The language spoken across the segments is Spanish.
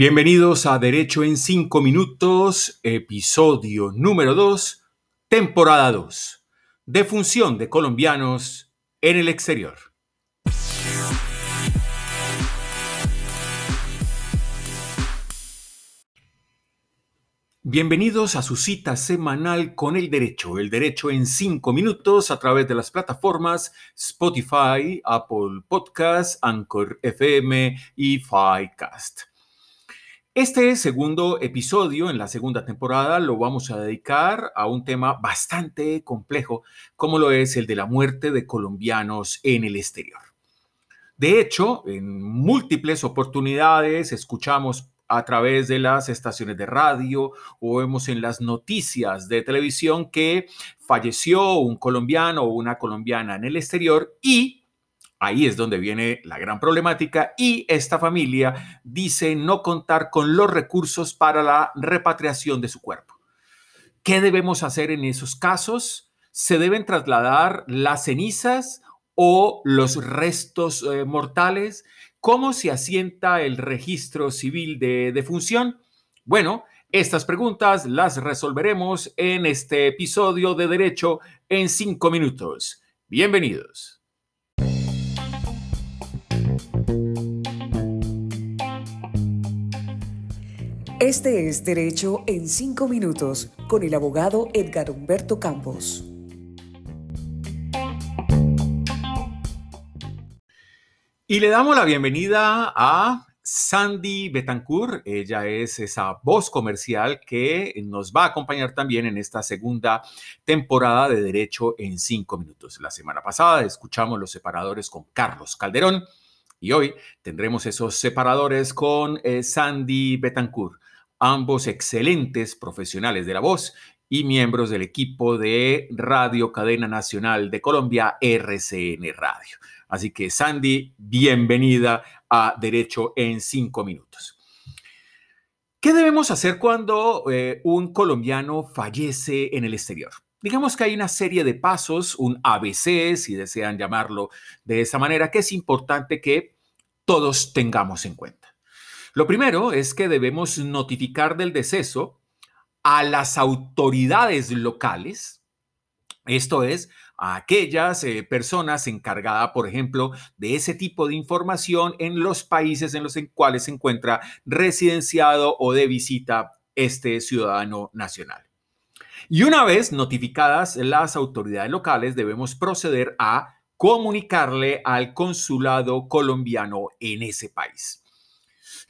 Bienvenidos a Derecho en 5 Minutos, episodio número 2, temporada 2, defunción de colombianos en el exterior. Bienvenidos a su cita semanal con el derecho, el derecho en 5 minutos a través de las plataformas Spotify, Apple Podcasts, Anchor FM y Ficast. Este segundo episodio en la segunda temporada lo vamos a dedicar a un tema bastante complejo, como lo es el de la muerte de colombianos en el exterior. De hecho, en múltiples oportunidades escuchamos a través de las estaciones de radio o vemos en las noticias de televisión que falleció un colombiano o una colombiana en el exterior y Ahí es donde viene la gran problemática y esta familia dice no contar con los recursos para la repatriación de su cuerpo. ¿Qué debemos hacer en esos casos? ¿Se deben trasladar las cenizas o los restos eh, mortales? ¿Cómo se asienta el registro civil de defunción? Bueno, estas preguntas las resolveremos en este episodio de Derecho en cinco minutos. Bienvenidos. Este es Derecho en 5 minutos con el abogado Edgar Humberto Campos. Y le damos la bienvenida a Sandy Betancourt. Ella es esa voz comercial que nos va a acompañar también en esta segunda temporada de Derecho en 5 minutos. La semana pasada escuchamos los separadores con Carlos Calderón. Y hoy tendremos esos separadores con eh, Sandy Betancourt ambos excelentes profesionales de la voz y miembros del equipo de Radio Cadena Nacional de Colombia, RCN Radio. Así que Sandy, bienvenida a Derecho en cinco minutos. ¿Qué debemos hacer cuando eh, un colombiano fallece en el exterior? Digamos que hay una serie de pasos, un ABC, si desean llamarlo de esa manera, que es importante que todos tengamos en cuenta. Lo primero es que debemos notificar del deceso a las autoridades locales, esto es, a aquellas eh, personas encargadas, por ejemplo, de ese tipo de información en los países en los cuales se encuentra residenciado o de visita este ciudadano nacional. Y una vez notificadas las autoridades locales, debemos proceder a comunicarle al consulado colombiano en ese país.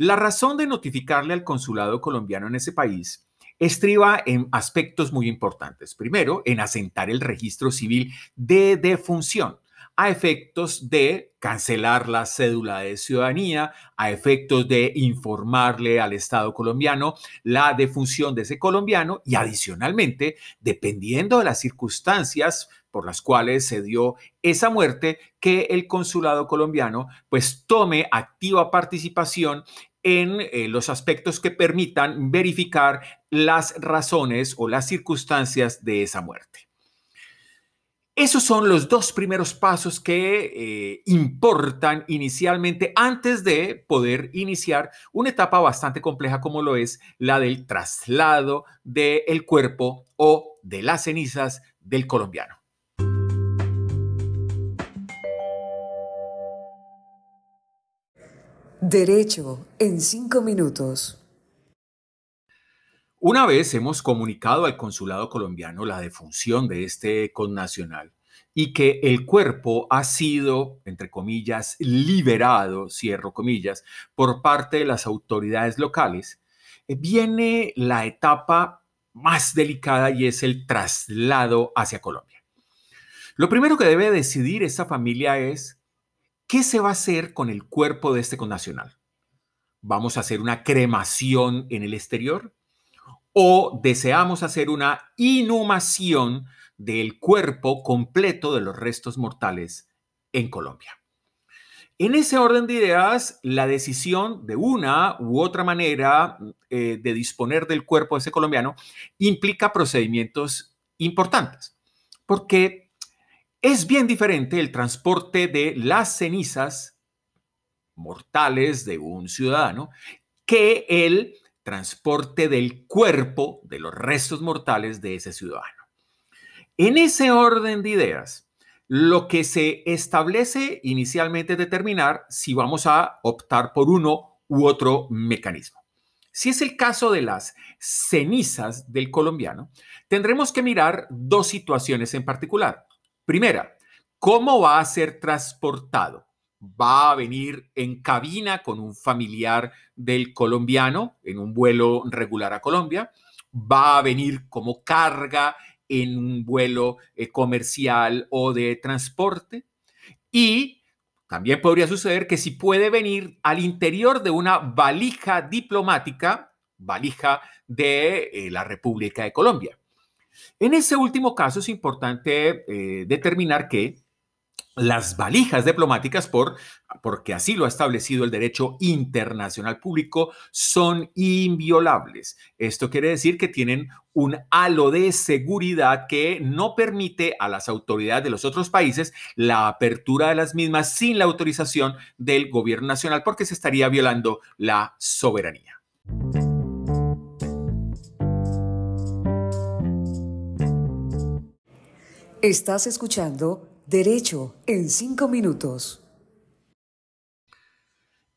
La razón de notificarle al consulado colombiano en ese país estriba en aspectos muy importantes. Primero, en asentar el registro civil de defunción a efectos de cancelar la cédula de ciudadanía, a efectos de informarle al Estado colombiano la defunción de ese colombiano y adicionalmente, dependiendo de las circunstancias por las cuales se dio esa muerte, que el consulado colombiano pues tome activa participación en eh, los aspectos que permitan verificar las razones o las circunstancias de esa muerte. Esos son los dos primeros pasos que eh, importan inicialmente antes de poder iniciar una etapa bastante compleja como lo es la del traslado del cuerpo o de las cenizas del colombiano. Derecho en cinco minutos. Una vez hemos comunicado al consulado colombiano la defunción de este connacional y que el cuerpo ha sido, entre comillas, liberado, cierro comillas, por parte de las autoridades locales, eh, viene la etapa más delicada y es el traslado hacia Colombia. Lo primero que debe decidir esa familia es ¿Qué se va a hacer con el cuerpo de este connacional? ¿Vamos a hacer una cremación en el exterior? ¿O deseamos hacer una inhumación del cuerpo completo de los restos mortales en Colombia? En ese orden de ideas, la decisión de una u otra manera eh, de disponer del cuerpo de ese colombiano implica procedimientos importantes, porque es bien diferente el transporte de las cenizas mortales de un ciudadano que el transporte del cuerpo, de los restos mortales de ese ciudadano. En ese orden de ideas, lo que se establece inicialmente es determinar si vamos a optar por uno u otro mecanismo. Si es el caso de las cenizas del colombiano, tendremos que mirar dos situaciones en particular. Primera, ¿cómo va a ser transportado? ¿Va a venir en cabina con un familiar del colombiano en un vuelo regular a Colombia? ¿Va a venir como carga en un vuelo eh, comercial o de transporte. Y también podría suceder que si puede venir al interior de una valija diplomática, valija de eh, la República de Colombia. En ese último caso es importante eh, determinar que las valijas diplomáticas, por, porque así lo ha establecido el derecho internacional público, son inviolables. Esto quiere decir que tienen un halo de seguridad que no permite a las autoridades de los otros países la apertura de las mismas sin la autorización del gobierno nacional porque se estaría violando la soberanía. Estás escuchando Derecho en cinco minutos.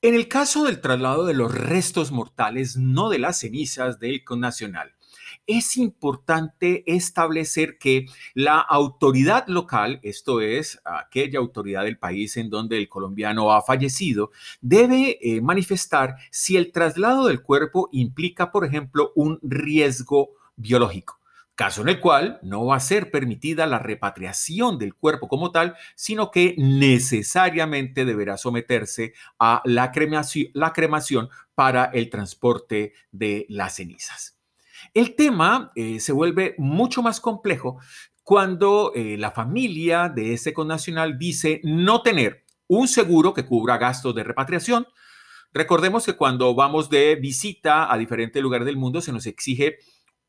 En el caso del traslado de los restos mortales, no de las cenizas del connacional, es importante establecer que la autoridad local, esto es, aquella autoridad del país en donde el colombiano ha fallecido, debe eh, manifestar si el traslado del cuerpo implica, por ejemplo, un riesgo biológico caso en el cual no va a ser permitida la repatriación del cuerpo como tal, sino que necesariamente deberá someterse a la cremación, para el transporte de las cenizas. El tema eh, se vuelve mucho más complejo cuando eh, la familia de ese connacional dice no tener un seguro que cubra gastos de repatriación. Recordemos que cuando vamos de visita a diferentes lugares del mundo se nos exige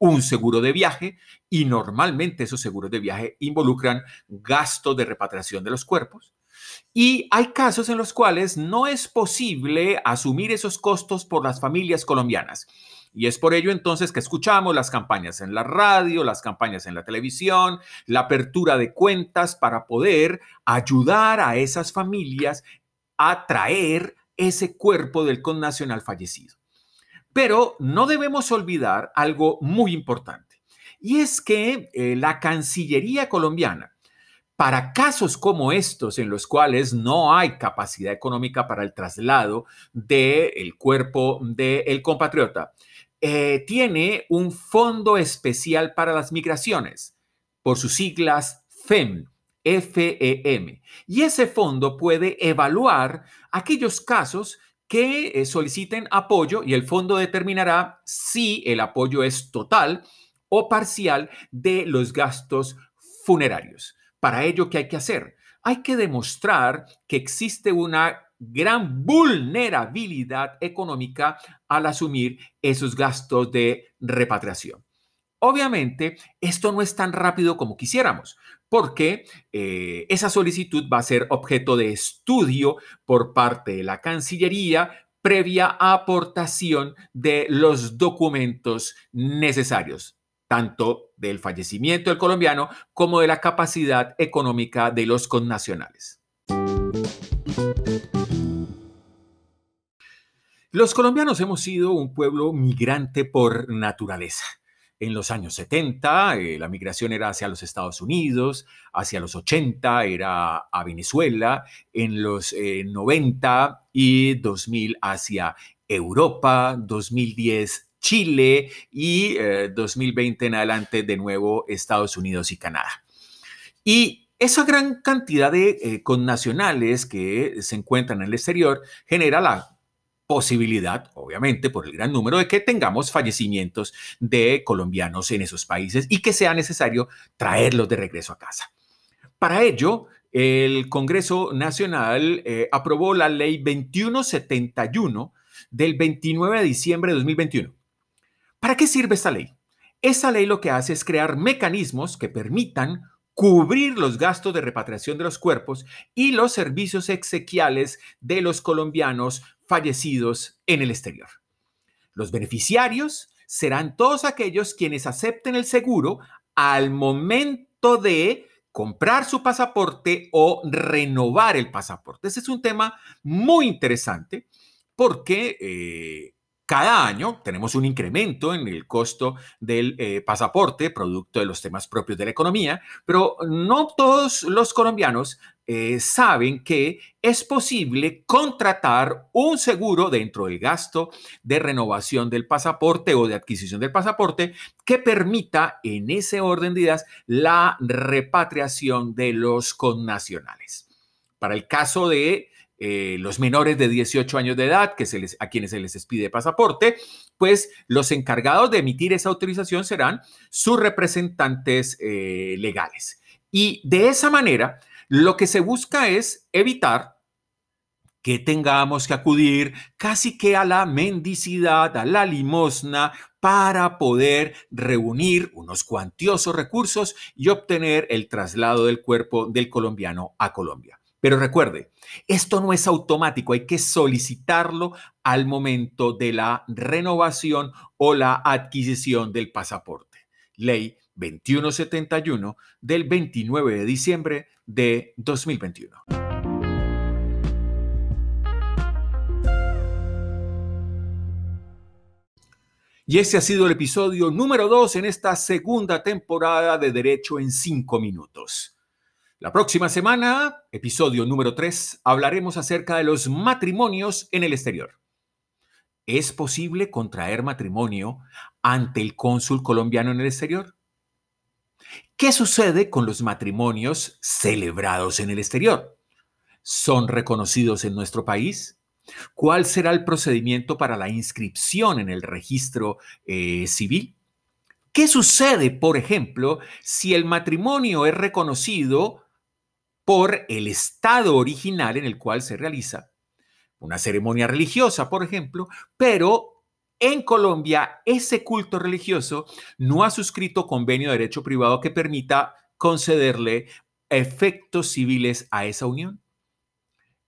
un seguro de viaje y normalmente esos seguros de viaje involucran gastos de repatriación de los cuerpos. Y hay casos en los cuales no es posible asumir esos costos por las familias colombianas. Y es por ello entonces que escuchamos las campañas en la radio, las campañas en la televisión, la apertura de cuentas para poder ayudar a esas familias a traer ese cuerpo del connacional fallecido. Pero no debemos olvidar algo muy importante, y es que eh, la Cancillería colombiana, para casos como estos en los cuales no hay capacidad económica para el traslado del cuerpo del compatriota, eh, tiene un fondo especial para las migraciones, por sus siglas FEM, FEM. Y ese fondo puede evaluar aquellos casos que eh, soliciten apoyo y el fondo determinará si el apoyo es total o parcial de los gastos funerarios. Para ello, ¿qué hay que hacer? Hay que demostrar que existe una gran vulnerabilidad económica al asumir esos gastos de repatriación. Obviamente, esto no es tan rápido como quisiéramos, porque eh, esa solicitud va a ser objeto de estudio por parte de la Cancillería previa aportación de los documentos necesarios, tanto del fallecimiento del colombiano como de la capacidad económica de los connacionales. Los colombianos hemos sido un pueblo migrante por naturaleza. En los años 70 eh, la migración era hacia los Estados Unidos, hacia los 80 era a Venezuela, en los 90 eh, y 2000 hacia Europa, 2010 Chile y 2020 eh, en adelante de nuevo Estados Unidos y Canadá. Y esa gran cantidad de connacionales que se encuentran en el exterior genera la posibilidad, obviamente, por el gran número de que tengamos fallecimientos de colombianos en esos países y que sea necesario traerlos de regreso a casa. Para ello, el Congreso Nacional eh, aprobó la ley 2171 del 29 de diciembre de 2021. ¿Para qué sirve esta ley? Esa ley lo que hace es crear mecanismos que permitan cubrir los gastos de repatriación de los cuerpos y los servicios exequiales de los colombianos fallecidos en el exterior. Los beneficiarios serán todos aquellos quienes acepten el seguro al momento de comprar su pasaporte o renovar el pasaporte. Ese es un tema muy interesante porque eh, cada año tenemos un incremento en el costo del eh, pasaporte, producto de los temas propios de la economía, pero no todos los colombianos eh, saben que es posible contratar un seguro dentro del gasto de renovación del pasaporte o de adquisición del pasaporte que permita en ese orden de ideas la repatriación de los connacionales. Para el caso de eh, los menores de 18 años de edad, que se les, a quienes se les expide pasaporte, pues los encargados de emitir esa autorización serán sus representantes eh, legales. Y de esa manera, lo que se busca es evitar que tengamos que acudir casi que a la mendicidad, a la limosna, para poder reunir unos cuantiosos recursos y obtener el traslado del cuerpo del colombiano a Colombia. Pero recuerde, esto no es automático, hay que solicitarlo al momento de la renovación o la adquisición del pasaporte. Ley 2171 del 29 de diciembre de 2021. Y ese ha sido el episodio número 2 en esta segunda temporada de Derecho en 5 minutos. La próxima semana, episodio número 3, hablaremos acerca de los matrimonios en el exterior. ¿Es posible contraer matrimonio ante el cónsul colombiano en el exterior? ¿Qué sucede con los matrimonios celebrados en el exterior? ¿Son reconocidos en nuestro país? ¿Cuál será el procedimiento para la inscripción en el registro eh, civil? ¿Qué sucede, por ejemplo, si el matrimonio es reconocido por el estado original en el cual se realiza una ceremonia religiosa, por ejemplo, pero en Colombia ese culto religioso no ha suscrito convenio de derecho privado que permita concederle efectos civiles a esa unión.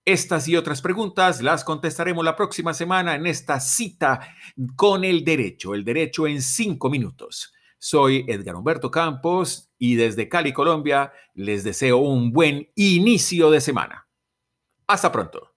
Estas y otras preguntas las contestaremos la próxima semana en esta cita con el derecho, el derecho en cinco minutos. Soy Edgar Humberto Campos y desde Cali, Colombia, les deseo un buen inicio de semana. Hasta pronto.